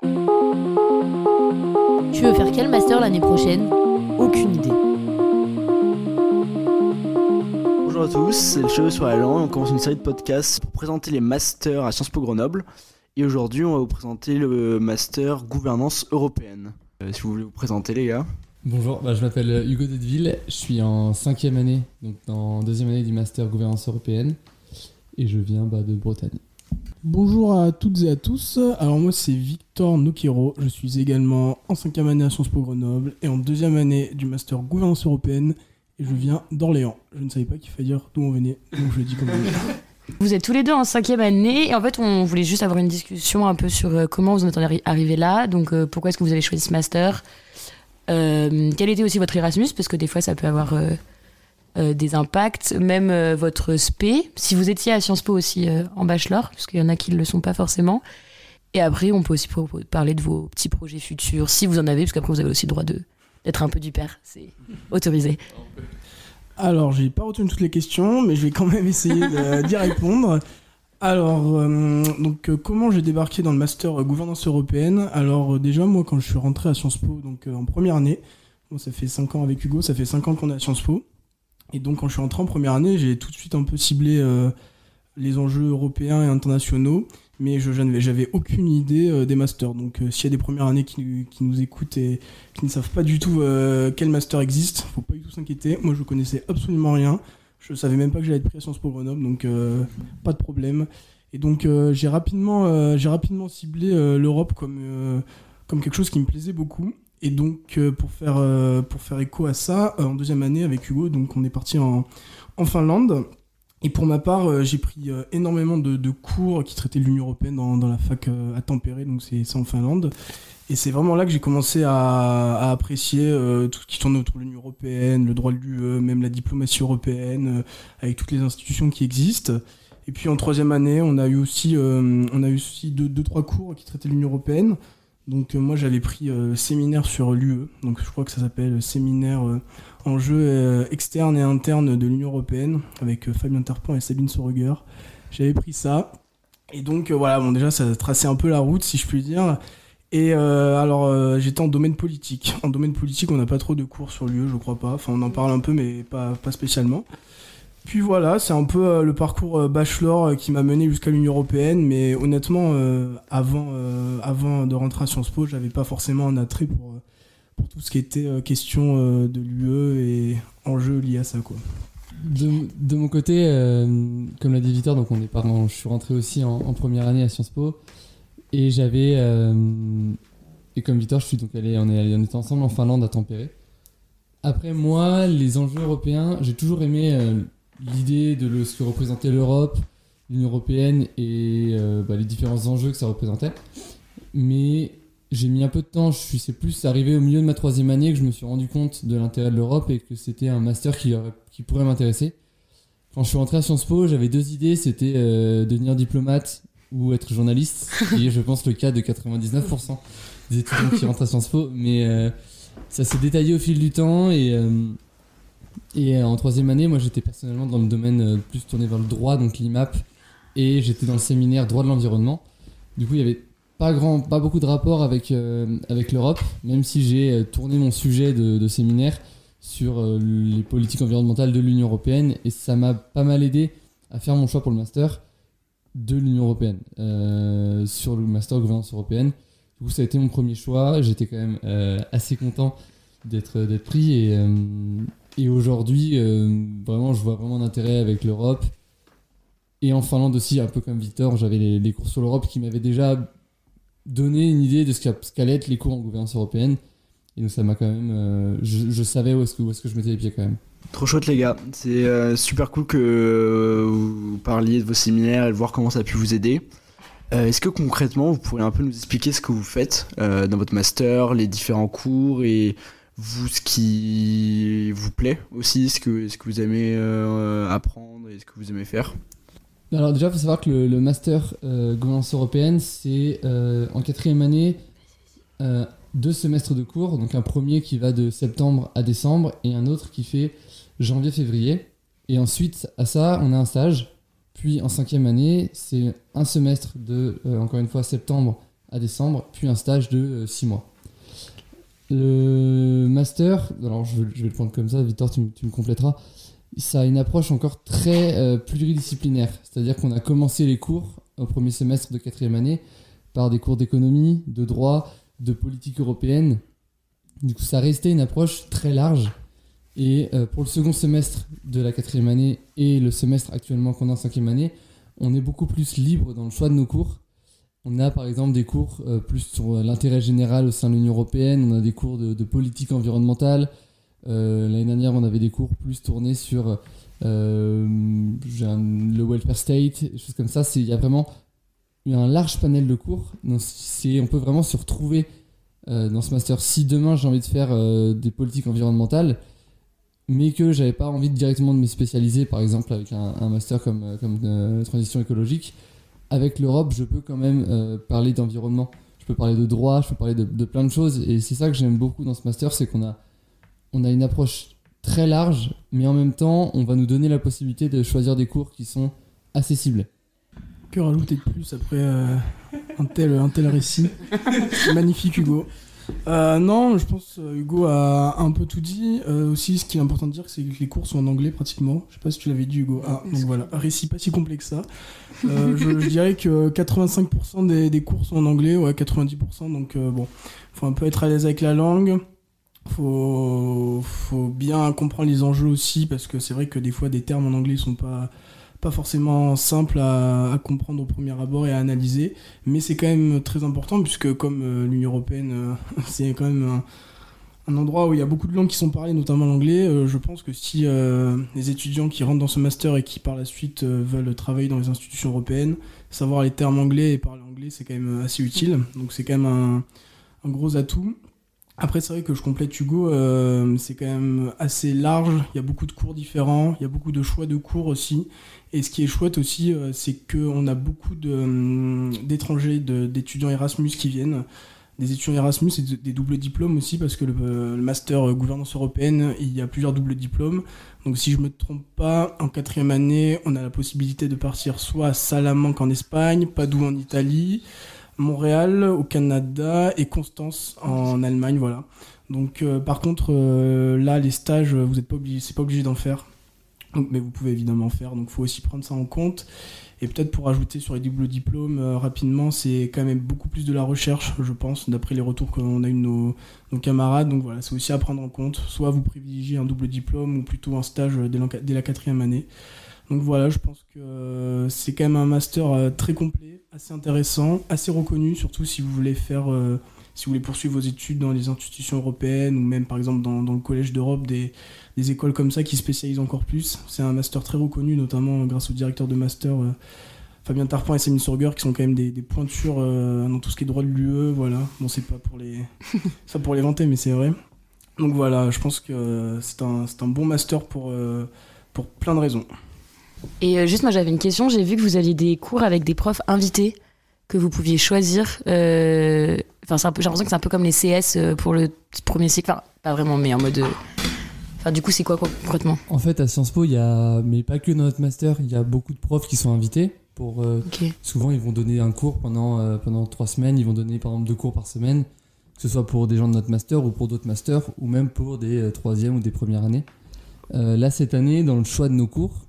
Tu veux faire quel master l'année prochaine? Aucune idée. Bonjour à tous, c'est le Cheveux sur la langue. On commence une série de podcasts pour présenter les masters à Sciences Po Grenoble. Et aujourd'hui, on va vous présenter le master gouvernance européenne. Euh, si vous voulez vous présenter, les gars. Bonjour, bah, je m'appelle Hugo Dedeville, je suis en cinquième année, donc en deuxième année du master gouvernance européenne, et je viens bah, de Bretagne. Bonjour à toutes et à tous. Alors moi c'est Victor Nokiro. Je suis également en cinquième année à Sciences Po Grenoble et en deuxième année du master gouvernance européenne et je viens d'Orléans. Je ne savais pas qu'il fallait dire d'où on venait, donc je le dis comme ça. Vous êtes tous les deux en cinquième année et en fait on voulait juste avoir une discussion un peu sur euh, comment vous en êtes arri- arrivé là, donc euh, pourquoi est-ce que vous avez choisi ce master, Euh, quel était aussi votre Erasmus? Parce que des fois ça peut avoir euh, euh, des impacts, même euh, votre SP, si vous étiez à Sciences Po aussi euh, en bachelor, parce qu'il y en a qui ne le sont pas forcément. Et après on peut aussi parler de vos petits projets futurs, si vous en avez, parce qu'après vous avez aussi le droit d'être un peu du père, c'est autorisé. Alors j'ai pas retenu toutes les questions, mais je vais quand même essayer d'y répondre. Alors, donc comment j'ai débarqué dans le master gouvernance européenne? Alors déjà moi quand je suis rentré à Sciences Po, donc en première année, bon, ça fait 5 ans avec Hugo, ça fait 5 ans qu'on est à Sciences Po. Et donc quand je suis rentré en première année, j'ai tout de suite un peu ciblé euh, les enjeux européens et internationaux, mais je j'avais aucune idée euh, des masters. Donc euh, s'il y a des premières années qui, qui nous écoutent et qui ne savent pas du tout euh, quel master existe, faut pas du tout s'inquiéter. Moi je connaissais absolument rien. Je savais même pas que j'allais être pris à Sciences Po Grenoble, donc pas de problème. Et donc j'ai rapidement, j'ai rapidement ciblé l'Europe comme, comme quelque chose qui me plaisait beaucoup. Et donc euh, pour, faire, euh, pour faire écho à ça, euh, en deuxième année avec Hugo, donc on est parti en, Finlande. Et pour ma part, j'ai pris énormément de, cours qui traitaient l'Union Européenne dans, la fac à Tampere, donc c'est ça en Finlande. Et c'est vraiment là que j'ai commencé à, apprécier tout ce qui tourne autour de l'Union Européenne, le droit de l'UE, même la diplomatie européenne, avec toutes les institutions qui existent. Et puis en troisième année, on a eu aussi, on a eu aussi deux, deux, trois cours qui traitaient l'Union Européenne. Donc euh, moi j'avais pris euh, séminaire sur l'UE, donc je crois que ça s'appelle séminaire euh, enjeux euh, externes et internes de l'Union Européenne, avec Fabien Tarpon et Sabine Soruger. J'avais pris ça. Et donc voilà, bon déjà ça traçait un peu la route si je puis dire. Et alors j'étais en domaine politique. En domaine politique on n'a pas trop de cours sur l'UE je crois pas. Enfin on en parle un peu mais pas, pas spécialement. Puis voilà, c'est un peu euh, le parcours euh, bachelor euh, qui m'a mené jusqu'à l'Union Européenne, mais honnêtement, avant, avant de rentrer à Sciences Po, j'avais pas forcément un attrait pour, pour tout ce qui était question de l'UE et enjeux liés à ça. Quoi. De, de mon côté, comme l'a dit Victor, donc on est je suis rentré aussi en, première année à Sciences Po, et j'avais, et comme Victor, je suis donc allé, on, est allé, on était ensemble en Finlande à Tampere. Après moi, les enjeux européens, j'ai toujours aimé l'idée de ce que représentait l'Europe, l'Union Européenne et euh, bah, les différents enjeux que ça représentait. Mais j'ai mis un peu de temps, je suis, c'est plus arrivé au milieu de ma troisième année que je me suis rendu compte de l'intérêt de l'Europe et que c'était un master qui, qui pourrait m'intéresser. Quand je suis rentré à Sciences Po, j'avais deux idées, c'était euh, devenir diplomate ou être journaliste, et je pense le cas de 99% des étudiants qui rentrent à Sciences Po, mais euh, ça s'est détaillé au fil du temps et, et euh, en troisième année, moi j'étais personnellement dans le domaine euh, plus tourné vers le droit, donc l'IMAP, et j'étais dans le séminaire droit de l'environnement. Du coup, il y avait pas grand, pas beaucoup de rapport avec euh, avec l'Europe, même si j'ai tourné mon sujet de, séminaire sur les politiques environnementales de l'Union européenne, et ça m'a pas mal aidé à faire mon choix pour le master de l'Union européenne sur le master gouvernance européenne. Du coup, ça a été mon premier choix. J'étais quand même assez content d'être pris et aujourd'hui, euh, vraiment, je vois vraiment d'intérêt avec l'Europe. Et en Finlande aussi, un peu comme Victor, j'avais les, cours sur l'Europe qui m'avaient déjà donné une idée de ce qu'a- ce qu'allaient être les cours en gouvernance européenne. Et donc ça m'a quand même... euh, je, savais où est-ce que, je mettais les pieds quand même. Trop chouette les gars, c'est euh, super cool que vous parliez de vos séminaires et de voir comment ça a pu vous aider. Est-ce que concrètement vous pourriez un peu nous expliquer ce que vous faites dans votre master, les différents cours et vous ce qui vous plaît aussi, ce que, ce que vous aimez euh, apprendre et ce que vous aimez faire Alors déjà, il faut savoir que le, master euh, gouvernance européenne, c'est euh, en quatrième année deux semestres de cours. Donc un premier qui va de septembre à décembre et un autre qui fait janvier-février. Et ensuite, à ça, on a un stage. Puis en cinquième année, c'est un semestre de, encore une fois, septembre à décembre, puis un stage de 6 mois. Le master, alors je vais, le prendre comme ça, Victor, tu, me compléteras. Ça a une approche encore très pluridisciplinaire, c'est-à-dire qu'on a commencé les cours au premier semestre de quatrième année par des cours d'économie, de droit, de politique européenne. Du coup, ça restait une approche très large. Et euh, pour le second semestre de la quatrième année et le semestre actuellement qu'on a en cinquième année, on est beaucoup plus libre dans le choix de nos cours. On a par exemple des cours euh, plus sur l'intérêt général au sein de l'Union européenne, on a des cours de, politique environnementale. Euh, l'année dernière, on avait des cours plus tournés sur le welfare state, des choses comme ça. Il y a vraiment un large panel de cours. On peut vraiment se retrouver euh, dans ce master. Si demain j'ai envie de faire euh, des politiques environnementales, mais que j'avais pas envie directement de me spécialiser, par exemple avec un, master comme, euh, comme transition écologique, avec l'Europe, je peux quand même parler d'environnement. Je peux parler de droit, je peux parler de, de plein de choses. Et c'est ça que j'aime beaucoup dans ce master, c'est qu'on a, on a une approche très large, mais en même temps, on va nous donner la possibilité de choisir des cours qui sont accessibles. Que rajouter de plus après euh, un, tel, un tel récit? Magnifique Hugo. Euh, non, je pense euh, Hugo a un peu tout dit. aussi, ce qui est important de dire, c'est que les cours sont en anglais pratiquement. Je sais pas si tu l'avais dit, Hugo. Ah, donc voilà, récit pas si complexe que ça. je, dirais que 85% des, des, cours sont en anglais, ouais, 90%. Donc bon, faut un peu être à l'aise avec la langue. Faut, faut bien comprendre les enjeux aussi, parce que c'est vrai que des fois, des termes en anglais sont pas pas forcément simple à, comprendre au premier abord et à analyser, mais c'est quand même très important puisque comme euh, l'Union européenne, euh, c'est quand même un, endroit où il y a beaucoup de langues qui sont parlées, notamment l'anglais. Euh, je pense que si les étudiants qui rentrent dans ce master et qui par la suite veulent travailler dans les institutions européennes, savoir les termes anglais et parler anglais, c'est quand même assez utile. Donc c'est quand même un, un gros atout. Après, c'est vrai que je complète Hugo, c'est quand même assez large, il y a beaucoup de cours différents, il y a beaucoup de choix de cours aussi, et ce qui est chouette aussi, euh, c'est qu'on a beaucoup hum, d'étrangers, d'étudiants Erasmus qui viennent. Des étudiants Erasmus et des doubles diplômes aussi, parce que le, master gouvernance européenne, il y a plusieurs doubles diplômes. Donc si je ne me trompe pas, en quatrième année, on a la possibilité de partir soit à Salamanque en Espagne, Padoue en Italie, Montréal au Canada et Constance en Allemagne, voilà. Donc euh, par contre, euh, là, les stages, vous n'êtes pas obligé, c'est pas obligé d'en faire mais vous pouvez évidemment faire, donc faut aussi prendre ça en compte. Et peut-être pour ajouter sur les doubles diplômes euh, rapidement, c'est quand même beaucoup plus de la recherche, je pense, d'après les retours qu'on a eu de nos, camarades. Donc voilà, c'est aussi à prendre en compte. Soit vous privilégiez un double diplôme ou plutôt un stage dès la quatrième année. Donc voilà, je pense que euh, c'est quand même un master euh, très complet, assez intéressant, assez reconnu, surtout si vous voulez faire si vous voulez poursuivre vos études dans les institutions européennes ou même par exemple dans, le Collège d'Europe, des, écoles comme ça qui spécialisent encore plus. C'est un master très reconnu, notamment grâce au directeur de master euh, Fabien Tarpin et Céline Sorger, qui sont quand même des, pointures euh, dans tout ce qui est droit de l'UE. Voilà. Bon, c'est pas pour les, ça pour les vanter, mais c'est vrai. Donc voilà, je pense que c'est un, un, bon master pour, euh, pour plein de raisons. Et juste, moi j'avais une question. J'ai vu que vous aviez des cours avec des profs invités que vous pouviez choisir. Enfin, j'ai l'impression que c'est un peu comme les CS euh, pour le premier cycle. Enfin, pas vraiment, mais en mode. Euh, enfin, du coup, c'est quoi concrètement? En fait, à Sciences Po, il y a, mais pas que dans notre master, il y a beaucoup de profs qui sont invités. Pour, euh, Souvent, ils vont donner un cours pendant, pendant trois semaines. Ils vont donner par exemple deux cours par semaine, que ce soit pour des gens de notre master ou pour d'autres masters, ou même pour des troisièmes ou des premières années. là, cette année, dans le choix de nos cours,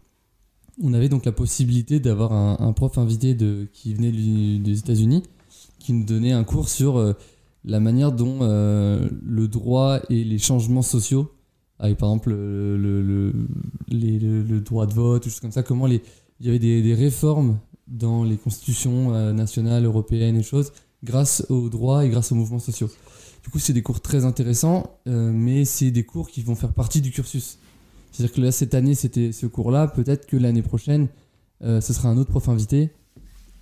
on avait donc la possibilité d'avoir un, prof invité qui venait des États-Unis qui nous donnait un cours sur euh, la manière dont euh, le droit et les changements sociaux, avec par exemple le, droit de vote, ça, comment il y avait des, des réformes dans les constitutions euh, nationales, européennes et choses, grâce aux droits et grâce aux mouvements sociaux. Du coup, c'est des cours très intéressants, mais c'est des cours qui vont faire partie du cursus. C'est-à-dire que là, cette année, c'était ce cours-là. Peut-être que l'année prochaine, ce sera un autre prof invité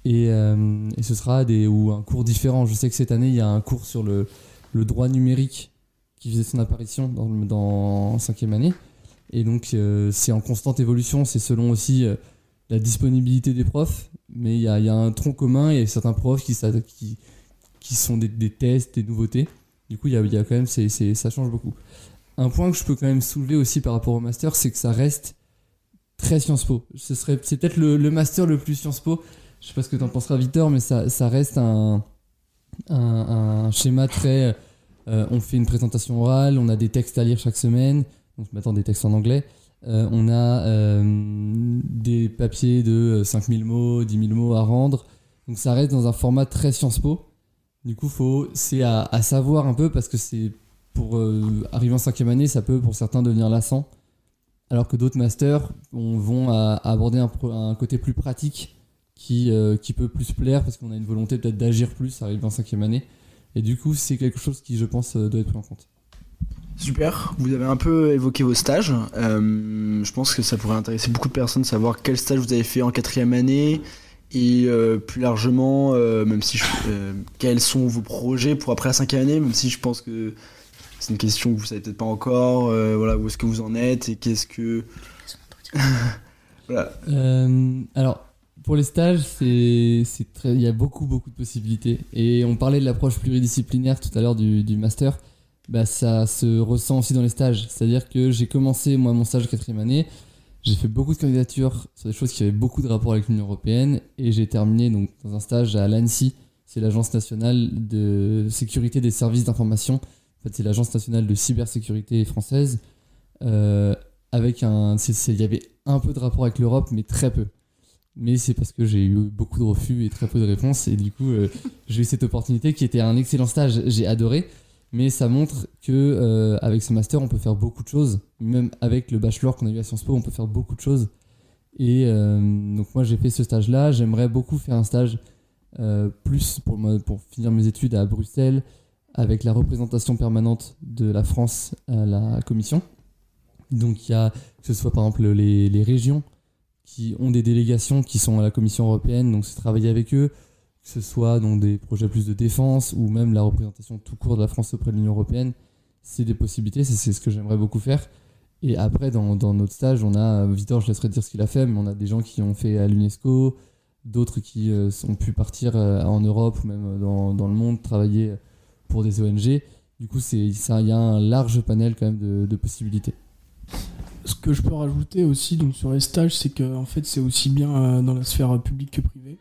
euh, et, ce sera des, ou un cours différent. Je sais que cette année, il y a un cours sur le, droit numérique qui faisait son apparition dans, cinquième année. Et donc, euh, c'est en constante évolution. C'est selon aussi euh, la disponibilité des profs. Mais il y a, y a, un tronc commun et certains profs qui, qui, sont des, tests, des nouveautés. Du coup, il y a, y a, quand même, ça change beaucoup. Un point que je peux quand même soulever aussi par rapport au master, c'est que ça reste très Sciences Po. Ce serait, c'est peut-être le, master le plus Sciences Po je sais pas ce que tu en penseras, Victor, mais ça, reste un, un, schéma très. on fait une présentation orale, on a des textes à lire chaque semaine, donc maintenant des textes en anglais. on a des papiers de 5000 mots, 10 000 mots à rendre. Donc ça reste dans un format très Sciences Po. Du coup, faut, c'est à, savoir un peu parce que c'est pour arriver en cinquième année, ça peut pour certains devenir lassant alors que d'autres masters vont aborder un, côté plus pratique qui, euh, qui peut plus plaire parce qu'on a une volonté peut-être d'agir plus arriver en cinquième année. Et du coup, c'est quelque chose qui, je pense, euh, doit être pris en compte. Super, vous avez un peu évoqué vos stages. Euh, je pense que ça pourrait intéresser beaucoup de personnes de savoir quel stage vous avez fait en quatrième année et plus largement, même si quels sont vos projets pour après la cinquième année, même si je pense que c'est une question que vous savez peut-être pas encore. Euh, voilà, où est-ce que vous en êtes et qu'est-ce que. voilà. Euh, alors, pour les stages, c'est, très, il y a beaucoup, beaucoup de possibilités. Et on parlait de l'approche pluridisciplinaire tout à l'heure du, du master. Bah, ça se ressent aussi dans les stages. C'est-à-dire que j'ai commencé, moi, mon stage quatrième année. J'ai fait beaucoup de candidatures sur des choses qui avaient beaucoup de rapport avec l'Union Européenne. Et j'ai terminé donc, dans un stage à l'ANSI. C'est l'Agence nationale de sécurité des services d'information en fait, c'est l'Agence nationale de cybersécurité française. Euh, avec un, il y avait un peu de rapport avec l'Europe, mais très peu. Mais c'est parce que j'ai eu beaucoup de refus et très peu de réponses. Et du coup, euh, j'ai eu cette opportunité qui était un excellent stage. J'ai adoré. Mais ça montre que euh, avec ce master, on peut faire beaucoup de choses. Même avec le bachelor qu'on a eu à Sciences Po, on peut faire beaucoup de choses. Et donc moi, j'ai fait ce stage-là. J'aimerais beaucoup faire un stage plus pour, pour finir mes études à Bruxelles, avec la représentation permanente de la France à la Commission. Donc il y a, que ce soit par exemple les, régions qui ont des délégations qui sont à la Commission européenne, donc c'est travailler avec eux, que ce soit dans des projets plus de défense ou même la représentation tout court de la France auprès de l'Union européenne, c'est des possibilités, c'est ce que j'aimerais beaucoup faire. Et après, dans, notre stage, on a, Victor, je laisserai dire ce qu'il a fait, mais on a des gens qui ont fait à l'UNESCO, d'autres qui euh, ont pu partir euh, en Europe ou même dans, dans le monde, travailler pour des ONG. Du coup, il y a un large panel quand même de, possibilités. Ce que je peux rajouter aussi donc, sur les stages, c'est que fait, c'est aussi bien euh, dans la sphère publique que privée.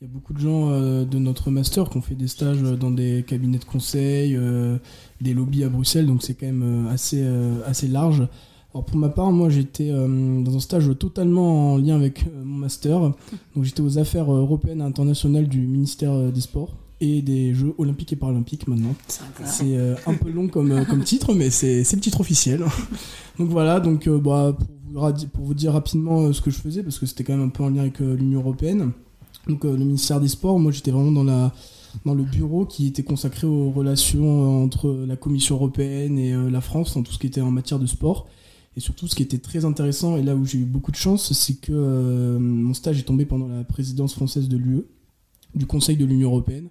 Il y a beaucoup de gens euh, de notre master qui ont fait des stages dans des cabinets de conseil, euh, des lobbies à Bruxelles, donc c'est quand même assez, assez large. Alors pour ma part, moi j'étais dans un stage totalement en lien avec mon master. Donc j'étais aux affaires européennes et internationales du ministère des Sports et des Jeux olympiques et paralympiques maintenant. C'est euh, un peu long comme, euh, comme titre, mais c'est le titre officiel. donc voilà, donc euh, bah, pour, vous, pour vous dire rapidement ce que je faisais, parce que c'était quand même un peu en lien avec l'Union Européenne. Donc le ministère des Sports, moi j'étais vraiment dans, la, dans le bureau qui était consacré aux relations entre la Commission Européenne et la France, dans tout ce qui était en matière de sport. Et surtout, ce qui était très intéressant, et là où j'ai eu beaucoup de chance, c'est que mon stage est tombé pendant la présidence française de l'UE, du Conseil de l'Union Européenne.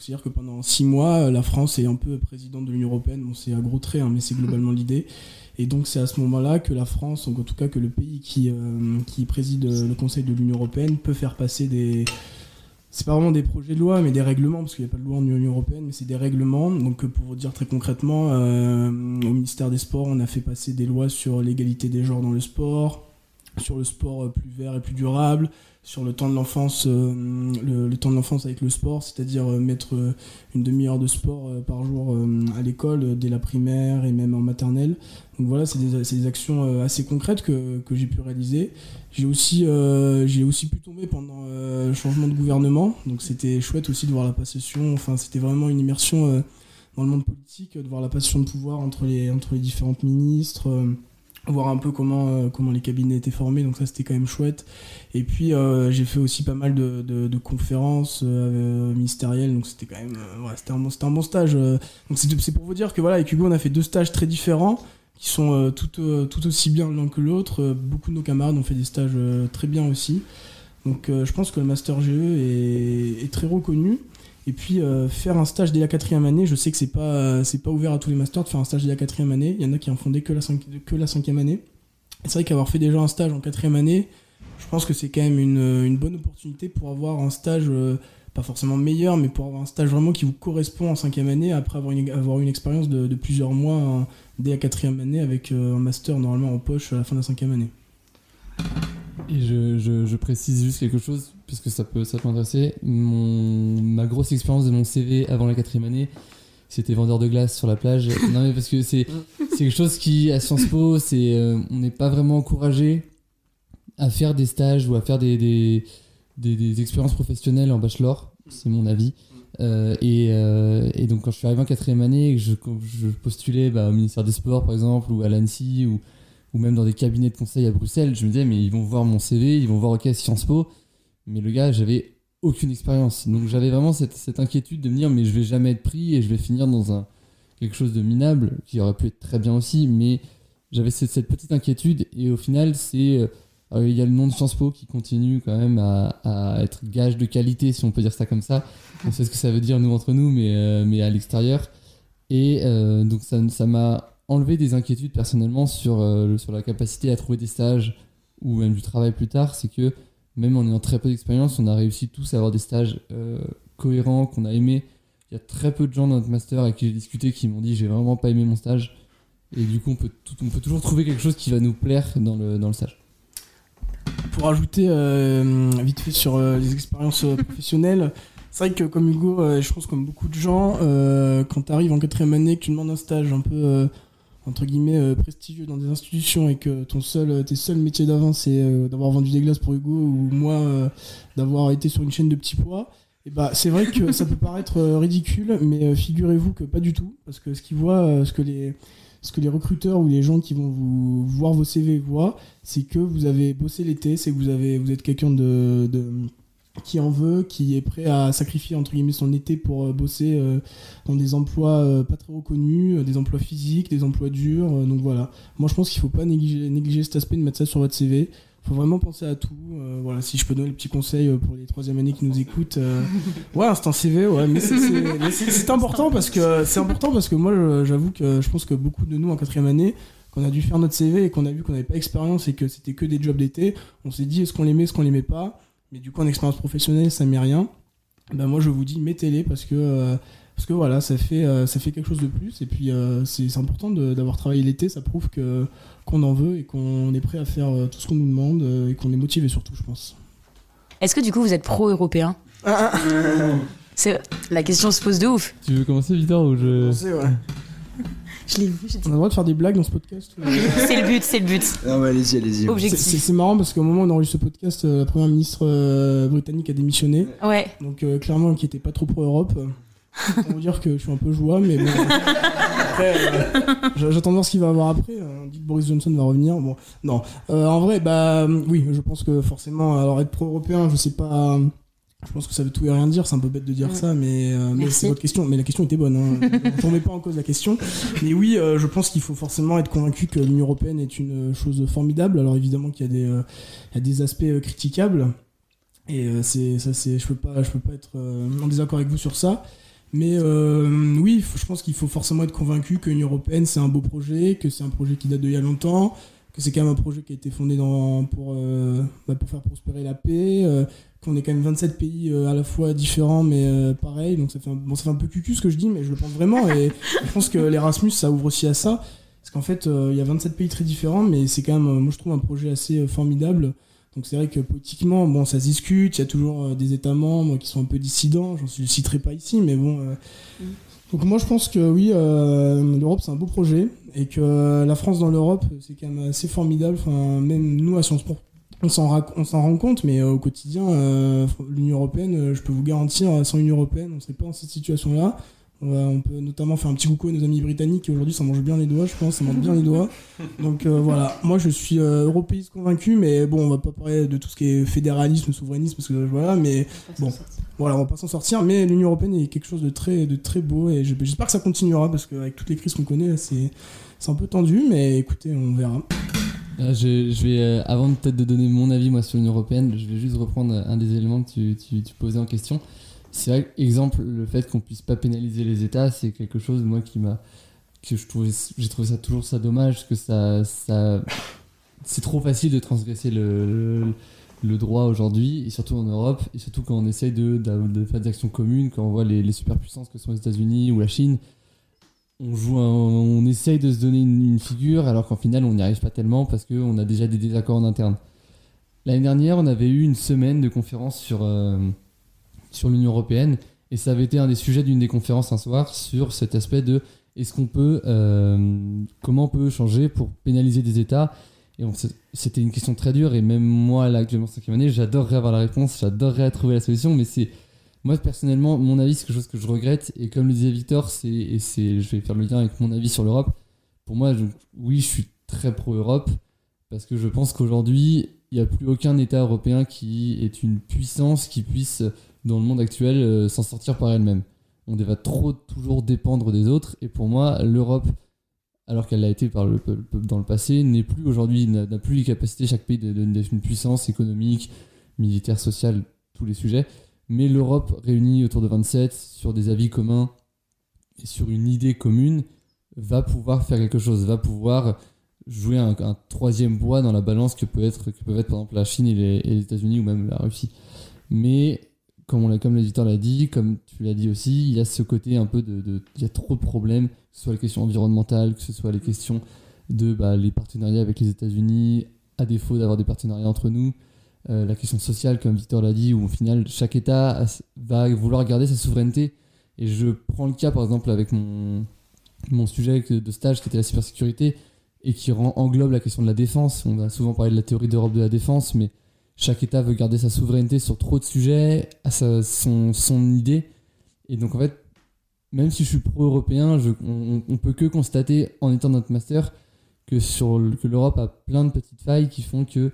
C'est-à-dire que pendant six mois, euh, la France est un peu présidente de l'Union Européenne. Bon, c'est à gros traits, hein, mais c'est globalement l'idée. Et donc c'est à ce moment-là que la France, en tout cas que le pays qui, euh, qui préside euh, le Conseil de l'Union Européenne, peut faire passer des... C'est pas vraiment des projets de loi, mais des règlements, parce qu'il n'y a pas de loi en Union Européenne, mais c'est des règlements. Donc pour vous dire très concrètement, au ministère des Sports, on a fait passer des lois sur l'égalité des genres dans le sport, sur le sport plus vert et plus durable, sur le temps de l'enfance, euh, le, temps de l'enfance avec le sport, c'est-à-dire euh, mettre euh, une demi-heure de sport par jour à l'école dès la primaire et même en maternelle. Donc voilà, c'est des, actions assez concrètes que, que j'ai pu réaliser. J'ai aussi, j'ai aussi pu tomber pendant le changement de gouvernement, donc c'était chouette aussi de voir la passation. Enfin, c'était vraiment une immersion dans le monde politique, de voir la passation de pouvoir entre les, entre les différentes ministres voir un peu comment, euh, comment les cabinets étaient formés, donc ça c'était quand même chouette. Et puis euh, j'ai fait aussi pas mal de, conférences euh, ministérielles, donc c'était quand même c'était un, bon, un bon stage. donc c'est pour vous dire que voilà, avec Hugo on a fait deux stages très différents qui sont tout, tout aussi bien l'un que l'autre. beaucoup de nos camarades ont fait des stages très bien aussi. Donc je pense que le Master GE est très reconnu. Et puis euh, faire un stage dès la quatrième année, je sais que c'est pas c'est pas ouvert à tous les masters de faire un stage dès la quatrième année. Il y en a qui en font dès que la, que la cinquième année. C'est vrai qu'avoir fait déjà un stage en quatrième année, je pense que c'est quand même une, une, bonne opportunité pour avoir un stage, euh, pas forcément meilleur, mais pour avoir un stage vraiment qui vous correspond en cinquième année, après avoir une, avoir une expérience de, plusieurs mois dès la quatrième année avec euh, un master normalement en poche à la fin de la cinquième année. Et je, je, je précise juste quelque chose, puisque ça peut, ça peut m'intéresser. Ma grosse expérience de mon CV avant la quatrième année, c'était vendeur de glace sur la plage. non mais parce que c'est quelque chose qui, à Sciences Po, c'est, euh, on n'est pas vraiment encouragé à faire des stages ou à faire des, des, des, des expériences professionnelles en bachelor, c'est mon avis. Euh, et, euh, et donc quand je suis arrivé en quatrième année et que je, quand je postulais bah, au ministère des Sports par exemple ou à l'ANSI ou, ou même dans des cabinets de conseil à Bruxelles, je me disais mais ils vont voir mon CV, ils vont voir ok Sciences Po, mais le gars j'avais aucune expérience. Donc j'avais vraiment cette, cette inquiétude de me dire mais je vais jamais être pris et je vais finir dans un quelque chose de minable qui aurait pu être très bien aussi, mais j'avais cette, petite inquiétude et au final c'est euh, il y a le nom de Sciences Po qui continue quand même à, être gage de qualité si on peut dire ça comme ça. On sait ce que ça veut dire nous entre nous mais, euh, mais à l'extérieur. Et euh, donc ça ça m'a enlevé des inquiétudes personnellement sur, euh, sur la capacité à trouver des stages ou même du travail plus tard. C'est que même en ayant très peu d'expérience, on a réussi tous à avoir des stages euh, cohérents, qu'on a aimé. Il y a très peu de gens dans notre master avec qui j'ai discuté qui m'ont dit j'ai vraiment pas aimé mon stage. Et du coup, on peut, on peut toujours trouver quelque chose qui va nous plaire dans le, dans le stage. Pour ajouter euh, vite fait sur les expériences professionnelles, c'est vrai que comme Hugo, je pense comme beaucoup de gens, quand tu arrives en quatrième année, que tu demandes un stage un peu entre guillemets euh, prestigieux dans des institutions et que ton seul, euh, tes seuls métiers d'avant c'est euh, d'avoir vendu des glaces pour Hugo ou moi d'avoir été sur une chaîne de petits pois, et bah c'est vrai que ça peut paraître ridicule, mais figurez-vous que pas du tout, parce que ce qu'ils voient, ce que les ce que les recruteurs ou les gens qui vont vous voir vos CV voient, c'est que vous avez bossé l'été, c'est que vous avez vous êtes quelqu'un de qui en veut, qui est prêt à sacrifier entre guillemets son été pour euh, bosser euh, dans des emplois euh, pas très reconnus, euh, des emplois physiques, des emplois durs. euh, donc voilà. Moi je pense qu'il faut pas négliger, négliger cet aspect de mettre ça sur votre CV. Faut vraiment penser à tout. euh, voilà, si je peux donner le petit conseil euh, pour les troisième années qui nous écoutent. euh, ouais, c'est un CV, ouais, mais c'est- important parce que c'est important parce que moi j'avoue que je pense que beaucoup de nous en quatrième année qu'on a dû faire notre CV et qu'on a vu qu'on n'avait pas d'expérience et que c'était que des jobs d'été, on s'est dit est-ce qu'on l'aimait, est-ce qu'on l'aimait pas? Mais du coup, en expérience professionnelle, ça met rien. Ben moi, je vous dis, mettez-les parce que, euh, parce que voilà, ça fait, euh, ça fait quelque chose de plus. Et puis, euh, c'est important d'avoir travaillé l'été. Ça prouve que qu'on en veut et qu'on est prêt à faire euh, tout ce qu'on nous demande euh, et qu'on est motivé surtout, je pense. Est-ce que du coup vous êtes pro-européen? C'est la question se pose de ouf. Tu veux commencer, Victor ou je... C'est ouais. Je l'ai vu. j'ai dit- On a le droit de faire des blagues dans ce podcast. ou- C'est le but, c'est le but. Non, mais allez-y, allez-y. C'est- C'est Objectif. c'est marrant parce qu'au moment où on enregistre ce podcast, euh, la première ministre euh, britannique a démissionné. Ouais. Donc euh, clairement qui était pas trop pro-Europe. On va dire que je suis un peu joie, mais bon. Après, euh, j'a- j'attends de voir ce qu'il va avoir après. Euh, On dit que Boris Johnson va revenir. Bon, non. Euh, en vrai, bah oui, je pense que forcément, alors être pro-européen, je sais pas. Je pense que ça veut tout et rien dire. C'est un peu bête de dire ça, mais, euh, mais c'est votre question. Mais la question était bonne. Hein. je remets pas en cause la question. Mais oui, euh, je pense qu'il faut forcément être convaincu que l'Union européenne est une chose formidable. Alors évidemment qu'il y a des, euh, il y a des aspects euh, critiquables. Et euh, c'est ça, c'est, je peux pas, je peux pas être euh, en désaccord avec vous sur ça. Mais euh, oui, je pense qu'il faut forcément être convaincu que l'Union européenne c'est un beau projet, que c'est un projet qui date d'il y a longtemps, que c'est quand même un projet qui a été fondé dans, pour, euh, bah, pour faire prospérer la paix, euh, qu'on est quand même 27 pays euh, à la fois différents mais euh, pareil, donc ça fait, un, bon, ça fait un peu cucu ce que je dis, mais je le pense vraiment. Et je pense que l'Erasmus ça ouvre aussi à ça. Parce qu'en fait, euh, il y a 27 pays très différents, mais c'est quand même, euh, moi je trouve un projet assez formidable. Donc c'est vrai que politiquement, bon, ça se discute, il y a toujours des États membres qui sont un peu dissidents, j'en citerai pas ici, mais bon. euh, Donc moi je pense que oui, euh, l'Europe c'est un beau projet, et que euh, la France dans l'Europe c'est quand même assez formidable, enfin, même nous à Sciences Po, on s'en s'en rend compte, mais euh, au quotidien, euh, l'Union Européenne, euh, je peux vous garantir, sans l'Union Européenne, on serait pas dans cette situation-là. On, va- on peut notamment faire un petit coucou à nos amis britanniques qui aujourd'hui ça mange bien les doigts, je pense, ça mange bien les doigts. Donc euh, voilà, moi je suis euh, européiste convaincu, mais bon, on va pas parler de tout ce qui est fédéralisme, souverainisme, parce que voilà, mais bon, voilà, on va pas s'en sortir. Mais l'Union européenne est quelque chose de très, de très beau et je- j'espère que ça continuera parce qu'avec toutes les crises qu'on connaît, c'est un peu tendu, mais écoutez, on verra. Ah, je, vais, euh, avant peut-être de donner mon avis moi sur l'Union Européenne, je vais juste reprendre un des éléments que tu, posais en question. C'est vrai, exemple, le fait qu'on puisse pas pénaliser les États, c'est quelque chose moi qui m'a, que je j'ai trouvé ça toujours ça dommage, parce que ça, ça, c'est trop facile de transgresser le, droit aujourd'hui, et surtout en Europe, et surtout quand on essaye de faire des actions communes, quand on voit les, les superpuissances que sont les États-Unis ou la Chine, on joue on essaye de se donner une, figure alors qu'en final on n'y arrive pas tellement parce qu'on a déjà des désaccords en interne. L'année dernière, on avait eu une semaine de conférences sur, euh, sur l'Union Européenne et ça avait été un des sujets d'une des conférences un soir sur cet aspect de est-ce qu'on peut, euh, comment on peut changer pour pénaliser des États? Et c'était une question très dure et même moi, là, actuellement, cinquième année, j'adorerais avoir la réponse, j'adorerais trouver la solution, mais c'est moi personnellement, mon avis, c'est quelque chose que je regrette et comme le disait Victor, c'est et c'est, je vais faire le lien avec mon avis sur l'Europe. Pour moi, je- oui, je suis très pro-Europe parce que je pense qu'aujourd'hui, il n'y a plus aucun État européen qui est une puissance qui puisse, dans le monde actuel, euh, s'en sortir par elle-même. On va trop toujours dépendre des autres. Et pour moi, l'Europe, alors qu'elle l'a été par le, dans le passé, n'est plus aujourd'hui, n'a plus les capacités, chaque pays, d'être une puissance économique, militaire, sociale, tous les sujets. Mais l'Europe réunie autour de 27, sur des avis communs et sur une idée commune, va pouvoir faire quelque chose, va pouvoir jouer un, troisième poids dans la balance que, peut être, que peuvent être par exemple la Chine et les, États-Unis ou même la Russie. Mais comme, comme l'éditeur l'a dit, comme tu l'as dit aussi, il y a ce côté un peu de, de- Il y a trop de problèmes, que ce soit les questions environnementales, que ce soit les questions de bah, les partenariats avec les États-Unis, à défaut d'avoir des partenariats entre nous. Euh, la question sociale, comme Victor l'a dit, où au final, chaque État va vouloir garder sa souveraineté. Et je prends le cas, par exemple, avec mon, mon sujet de stage qui était la cybersécurité et qui rend- englobe la question de la défense. On a souvent parlé de la théorie d'Europe de la défense, mais chaque État veut garder sa souveraineté sur trop de sujets, à sa- son, son idée. Et donc, en fait, même si je suis pro-européen, on, on peut que constater, en étant notre master, que, que l'Europe a plein de petites failles qui font que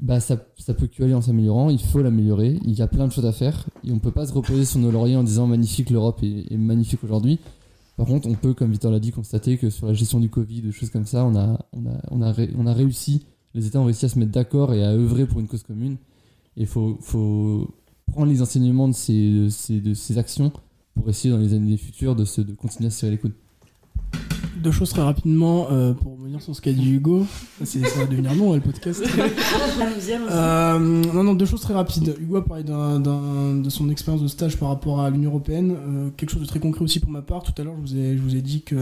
bah, ça, ça peut que aller en s'améliorant. Il faut l'améliorer. Il y a plein de choses à faire. Et on peut pas se reposer sur nos lauriers en disant magnifique, l'Europe est, magnifique aujourd'hui. Par contre, on peut, comme Victor l'a dit, constater que sur la gestion du Covid, des choses comme ça, on a, on a, on a, on a réussi, les États ont réussi à se mettre d'accord et à œuvrer pour une cause commune. Et il faut, faut prendre les enseignements de ces, de ces, de ces actions pour essayer dans les années futures de, se, de continuer à se serrer les coudes. Deux choses très rapidement euh, pour revenir sur ce qu'a dit Hugo. Ça, c'est- ça va devenir long, hein, le podcast. Euh, non, non, deux choses très rapides. Hugo a parlé d'un- d'un- de son expérience de stage par rapport à l'Union Européenne. Euh, quelque chose de très concret aussi pour ma part. Tout à l'heure, je, vous ai- je vous ai dit que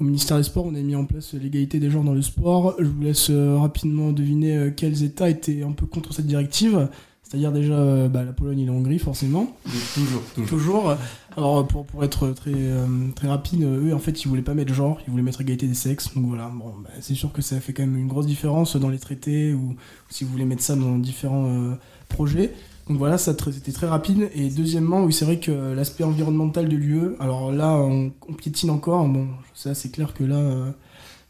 au ministère des Sports, on a mis en place l'égalité des genres dans le sport. Je vous laisse rapidement deviner quels États étaient un peu contre cette directive. C'est-à-dire déjà bah, la Pologne et la Hongrie, forcément. Toujours, Toujours. Alors, pour, pour être très, euh, très rapide, euh, eux, en fait, ils voulaient pas mettre genre, ils voulaient mettre égalité des sexes. Donc voilà, bon, bah, c'est sûr que ça fait quand même une grosse différence dans les traités ou, ou si vous voulez mettre ça dans différents euh, projets. Donc voilà, ça c'était très rapide. Et deuxièmement, oui, c'est vrai que l'aspect environnemental de l'UE, alors là, on, on piétine encore. Bon, ça, c'est clair que là, euh,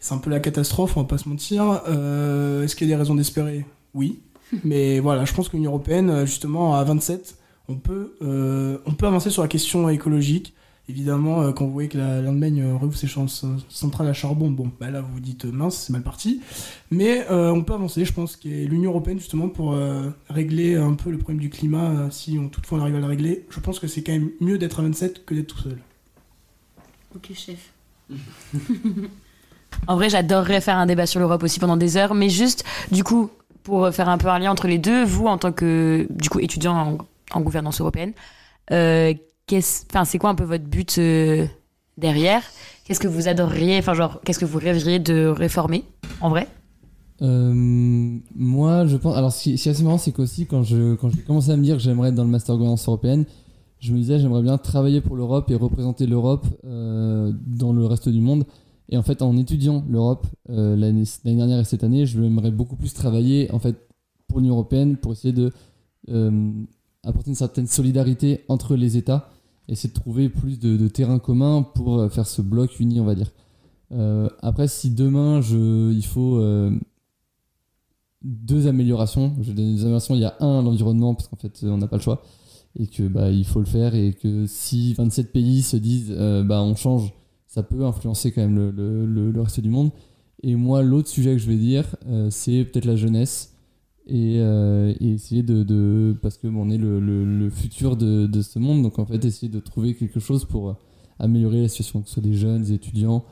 c'est un peu la catastrophe, on va pas se mentir. Euh, Est-ce qu'il y a des raisons d'espérer? Oui. Mais voilà, je pense que l'Union Européenne, euh, justement, à 27, on peut, euh, on peut avancer sur la question écologique. Évidemment, euh, quand vous voyez que la- l'Allemagne euh, rouvre ses centrales à charbon, bon, bah là vous vous dites euh, mince, c'est mal parti. Mais on peut avancer, je pense, que l'Union Européenne, justement, pour régler un peu le problème du climat, si on, toutefois on arrive à le régler, je pense que c'est quand même mieux d'être à 27 que d'être tout seul. Ok, chef. en vrai, j'adorerais faire un débat sur l'Europe aussi pendant des heures, mais juste, du coup, pour faire un peu un lien entre les deux, vous, en tant que du coup, étudiant en, en gouvernance européenne, euh, qu'est-ce- c'est quoi un peu votre but euh, derrière? Qu'est-ce que vous adoreriez, enfin, genre, qu'est-ce que vous rêveriez de réformer, en vrai? Euh, moi, je pense. Alors, ce qui, est assez marrant, c'est qu'aussi, quand je quand j'ai commencé à me dire que j'aimerais être dans le Master Gouvernance européenne, je me disais, j'aimerais bien travailler pour l'Europe et représenter l'Europe dans le reste du monde. Et en fait, en étudiant l'Europe l'année dernière et cette année, je aimerais beaucoup plus travailler en fait pour l'Union européenne pour essayer de apporter une certaine solidarité entre les États, essayer de trouver plus de, terrain commun pour euh, faire ce bloc uni, on va dire. Euh, après, si demain je, il faut euh, deux améliorations. Je des améliorations. Il y a un, l'environnement, parce qu'en fait, on n'a pas le choix. Et que bah, il faut le faire. Et que si 27 pays se disent bah, on change, ça peut influencer quand même le, le- le- reste du monde. Et moi, l'autre sujet que je vais dire, c'est peut-être la jeunesse. Et, euh, et essayer de, de- Parce que bon, on est le, le- le futur de, de ce monde. Donc en fait, essayer de trouver quelque chose pour améliorer la situation, que ce soit des jeunes, des étudiants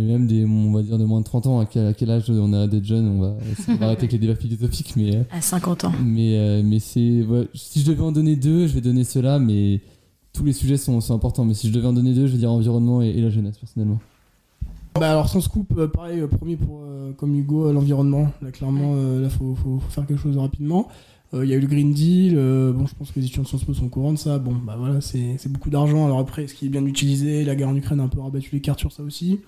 mais même des on va dire de moins de 30 ans à quel, à quel âge on a d'être jeune on va, on va arrêter avec les débats philosophiques mais euh, À 50 ans. mais euh, mais c'est ouais, si je devais en donner deux je vais donner ceux-là mais tous les sujets sont, sont importants mais si je devais en donner deux je vais dire environnement et, et la jeunesse personnellement Bah alors sans scoop, pareil, premier pour, comme Hugo, l'environnement. Là, clairement, euh, là, faut, faut, faut faire quelque chose rapidement. Euh, Il y a eu le Green Deal. euh, bon, je pense que les étudiants de Sciences Po sont au courant de ça. Bon, bah voilà, c'est beaucoup d'argent. Alors après, est-ce qu'il est bien utilisé? La guerre en Ukraine a un peu rabattu les cartes sur ça aussi.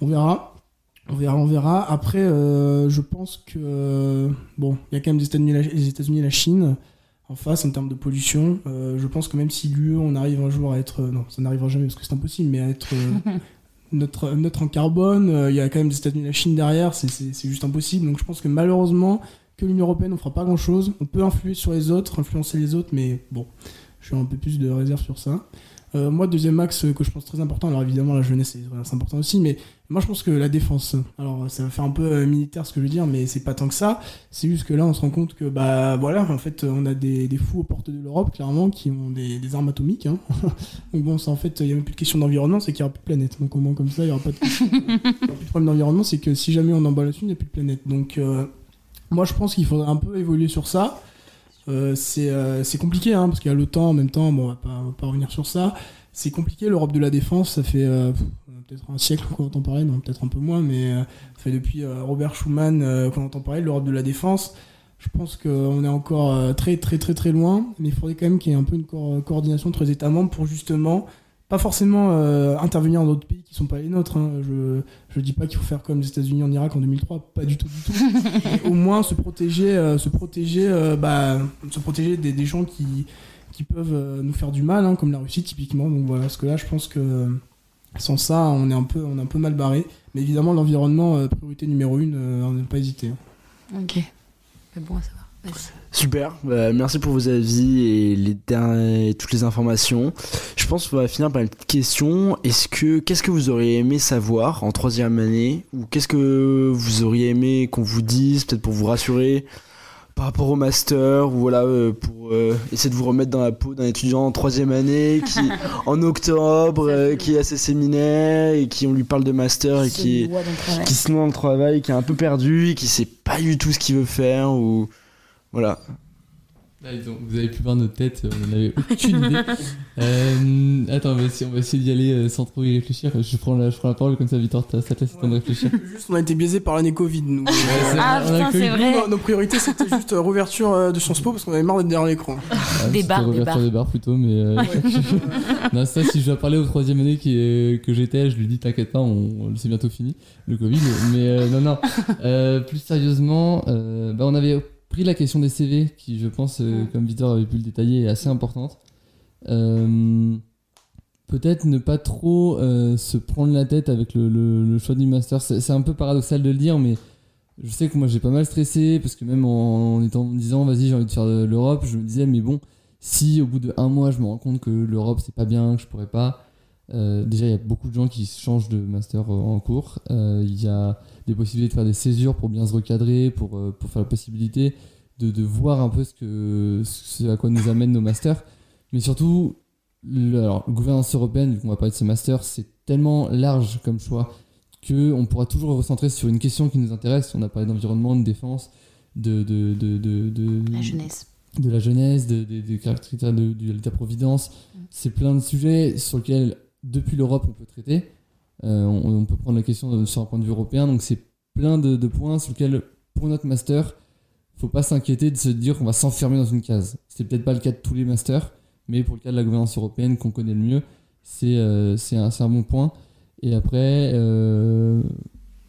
On verra. On verra, on verra. Après, euh, je pense que euh, bon, il y a quand même les États-Unis, et la- les États-Unis et la Chine en face en termes de pollution. Euh, je pense que même si l'UE, on arrive un jour à être, euh, non, ça n'arrivera jamais parce que c'est impossible, mais à être neutre, neutre en carbone, euh, il y a quand même les États-Unis la Chine derrière, c'est juste impossible. Donc je pense que malheureusement, que l'Union européenne, on fera pas grand-chose. On peut influer sur les autres, influencer les autres, mais bon, je suis un peu plus de réserve sur ça. Euh, moi, deuxième axe que je pense très important, alors évidemment la jeunesse c'est important aussi, mais moi je pense que la défense, alors ça va faire un peu euh, militaire ce que je veux dire, mais c'est pas tant que ça. C'est juste que là on se rend compte que bah voilà, en fait on a des, des fous aux portes de l'Europe clairement qui ont des, des armes atomiques. Hein. Donc bon, ça en fait il y a même plus de question d'environnement, c'est qu'il y aura plus de planète. Donc au moins comme ça il y aura pas de, y aura plus de problème d'environnement, c'est que si jamais on en bat là-dessus, il n'y a plus de planète. Donc euh, moi je pense qu'il faudrait un peu évoluer sur ça. Euh, c'est euh, c'est compliqué hein, parce qu'il y a l'OTAN en même temps, bon on va pas, va pas revenir sur ça. C'est compliqué l'Europe de la défense, ça fait euh, peut-être un siècle qu'on entend parler, non peut-être un peu moins, mais ça fait depuis Robert Schuman qu'on entend parler l'Europe de la défense. Je pense qu'on est encore très très très très loin, mais il faudrait quand même qu'il y ait un peu une co- coordination entre les États membres pour justement pas forcément euh, intervenir dans d'autres pays qui sont pas les nôtres. hein. Je je dis pas qu'il faut faire comme les États-Unis en Irak en 2003, pas du tout du tout. Mais au moins se protéger, euh, se protéger, euh, bah, se protéger des, des gens qui qui peuvent euh, nous faire du mal, hein, comme la Russie typiquement. Donc voilà, parce que là, je pense que sans ça, on est un peu, on est un peu mal barré. Mais évidemment, l'environnement, euh, priorité numéro une, euh, on n'a pas hésité. hein. Ok. C'est bon à savoir. Vas-y. Super, bah, merci pour vos avis et les derniers, toutes les informations. Je pense qu'on va finir par une petite question. Est-ce que qu'est-ce que vous auriez aimé savoir en troisième année ou qu'est-ce que vous auriez aimé qu'on vous dise, peut-être pour vous rassurer par rapport au master ou voilà euh, pour euh, essayer de vous remettre dans la peau d'un étudiant en troisième année qui en octobre euh, qui est à ses séminaires et qui on lui parle de master et qui qui se noie dans le travail, qui est un peu perdu, et qui sait pas du tout ce qu'il veut faire ou voilà. Là, ont- vous avez pu voir notre tête, on n'avait aucune idée. Euh, attends, on va essayer, d'y aller euh, sans trop y réfléchir. Je prends la, je prends la parole comme ça, Victor, t'as- ça te laisse le temps de réfléchir. Juste, on a été biaisé par l'année Covid, nous. c'est Ah putain, que c'est eu- vrai. Nos, nos priorités, c'était juste euh, rouverture euh, de Sciences Po parce qu'on avait marre d'être derrière l'écran. Ah, Des bars, des bars. des bars plutôt, mais. euh, non, ça, si je dois parler au troisième année qui que j'étais, je lui dis t'inquiète pas, on, on- c'est bientôt fini, le Covid. Mais euh, non, non. Euh, plus sérieusement, euh, bah, on avait pris la question des CV, qui, je pense, euh, comme Victor avait pu le détailler, est assez importante. Euh, Peut-être ne pas trop euh, se prendre la tête avec le, le- le choix du master. C'est un peu paradoxal de le dire, mais je sais que moi j'ai pas mal stressé parce que même en, en étant en me disant vas-y j'ai envie de faire l'Europe, je me disais mais bon si au bout de un mois je me rends compte que l'Europe c'est pas bien, que je pourrais pas. Euh, déjà il y a beaucoup de gens qui changent de master euh, en cours. Euh, Il y a des possibilités de faire des césures pour bien se recadrer, pour, pour faire la possibilité de, de voir un peu ce, que, ce à quoi nous amènent nos masters. Mais surtout, le, alors, gouvernance européenne, vu qu'on va parler de ce master, c'est tellement large comme choix que on pourra toujours recentrer sur une question qui nous intéresse. On a parlé d'environnement, de défense, de, de, de, de, de- La jeunesse. de la jeunesse, de- de- des caractéristiques de, de l'État-providence. C'est plein de sujets sur lesquels, depuis l'Europe, on peut traiter. Euh, on, on peut prendre la question de- sur un point de vue européen. Donc, c'est plein de, de points sur lesquels, pour notre master, faut pas s'inquiéter de se dire qu'on va s'enfermer dans une case. C'est peut-être pas le cas de tous les masters, mais pour le cas de la gouvernance européenne qu'on connaît le mieux, c'est euh, c'est un, c'est un bon point. Et après, euh,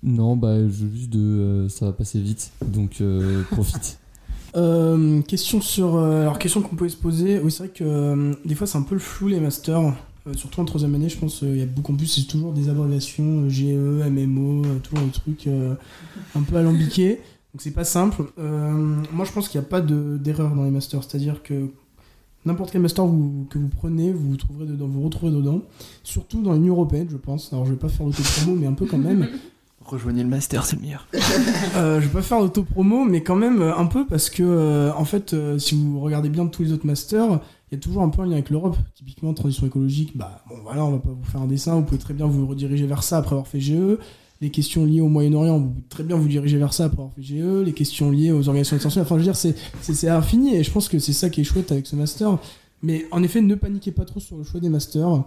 non, bah, je juste de, euh, ça va passer vite, donc euh, profite. Euh, question sur. euh, alors, question qu'on pouvait se poser. Oui, c'est vrai que euh, des fois, c'est un peu le flou les masters. Euh, surtout en troisième année, je pense euh, il y a beaucoup en plus, c'est toujours des abréviations euh, GE, MMO, toujours des trucs un peu alambiqués. Donc, c'est pas simple. Moi, je pense qu'il n'y a pas de- d'erreur dans les masters. C'est-à-dire que n'importe quel master que vous prenez, vous vous trouverez dedans, vous retrouverez dedans. Surtout dans l'Union Européenne, je pense. Alors, je vais pas faire l'auto-promo, mais un peu quand même. Rejoignez le master, c'est le meilleur. Euh, je vais pas faire l'auto-promo, mais quand même euh, un peu parce que, euh, en fait, euh, si vous regardez bien tous les autres masters, il y a toujours un peu un lien avec l'Europe. Typiquement, transition écologique, bah bon voilà, on va pas vous faire un dessin, vous pouvez très bien vous rediriger vers ça après avoir fait GE. Les questions liées au Moyen-Orient, vous pouvez très bien vous diriger vers ça après avoir fait GE. Les questions liées aux organisations internationales, enfin je veux dire, c'est- c'est c'est infini et je pense que c'est ça qui est chouette avec ce master. Mais en effet, ne paniquez pas trop sur le choix des masters.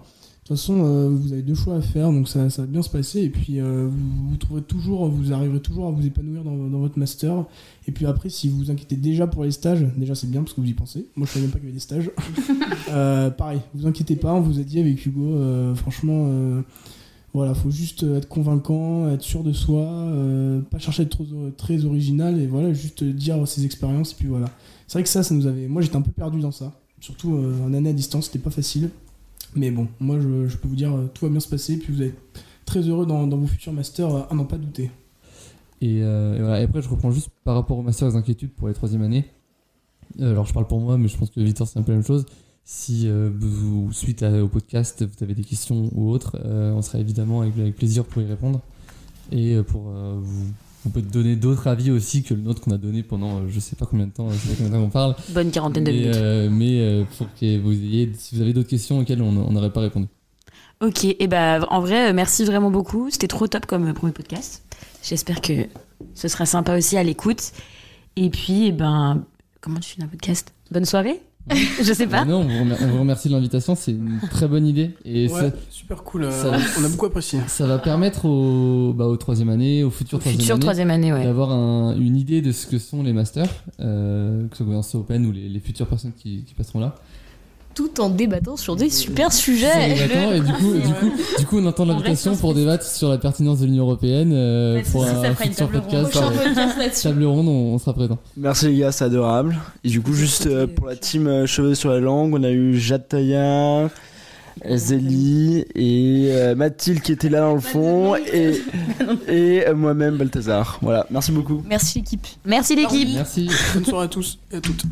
Toute façon, euh, vous avez deux choix à faire, donc ça, ça va bien se passer. Et puis, euh, vous, vous trouverez toujours, vous arriverez toujours à vous épanouir dans, dans votre master. Et puis après, si vous vous inquiétez déjà pour les stages, déjà c'est bien parce que vous y pensez. Moi, je savais même pas qu'il y avait des stages. Euh, pareil, vous inquiétez pas, on vous a dit avec Hugo, franchement, voilà, faut juste être convaincant, être sûr de soi, pas chercher à être trop, très original et voilà, juste dire ses expériences. Et puis voilà. C'est vrai que ça, ça nous avait. Moi, j'étais un peu perdu dans ça. Surtout en année à distance, c'était pas facile. Mais bon, moi, je, peux vous dire, euh, tout va bien se passer. Puis vous êtes très heureux dans, vos futurs masters, euh, à n'en pas douter. Et, euh, et voilà. Et après, je reprends juste par rapport au master des inquiétudes pour les troisième années. Alors, je parle pour moi, mais je pense que Victor, c'est un peu la même chose. Si vous, suite au podcast, vous avez des questions ou autres, on sera évidemment avec, avec plaisir pour y répondre. Et pour vous, on peut donner d'autres avis aussi que le nôtre qu'on a donné pendant euh, je sais pas combien de temps, je sais pas combien de temps on parle. Bonne quarantaine de mais minutes. euh, mais, euh, pour que vous ayez, si vous avez d'autres questions auxquelles on n'aurait pas répondu. Ok, et bah en vrai, euh, merci vraiment beaucoup. C'était trop top comme euh, premier podcast. J'espère que ce sera sympa aussi à l'écoute. Et puis, eh ben, comment tu finis un podcast? Bonne soirée Je sais pas. Bah non, on vous, remer- on vous remercie de l'invitation, c'est une très bonne idée. Et Ouais, ça, super cool. euh, ça- on a beaucoup apprécié. ça va permettre aux, bah, aux troisième année, aux futurs troisième Future année, troisième année, ouais. d'avoir un- une idée de ce que sont les masters, euh, que ce soit gouvernance open ou les, les futures personnes qui, qui passeront là. Tout en débattant sur des super Sur sujets. et du coup, du coup, du coup, on entend On l'invitation pour débattre sur la pertinence de l'Union européenne, euh, Ouais, pour ça, ça un fera une futur table podcast. ronde. Euh, podcast là-dessus. Table ronde, on, on sera présent. Merci les gars, c'est adorable. Et du coup, juste euh, pour la team euh, Cheveux sur la langue, on a eu Jade Taillard, Zélie et euh, Mathilde qui était là dans le fond et, et euh, moi-même Balthazar. Voilà, merci beaucoup. Merci l'équipe. Merci l'équipe. Merci. Bonne soirée à tous et à toutes.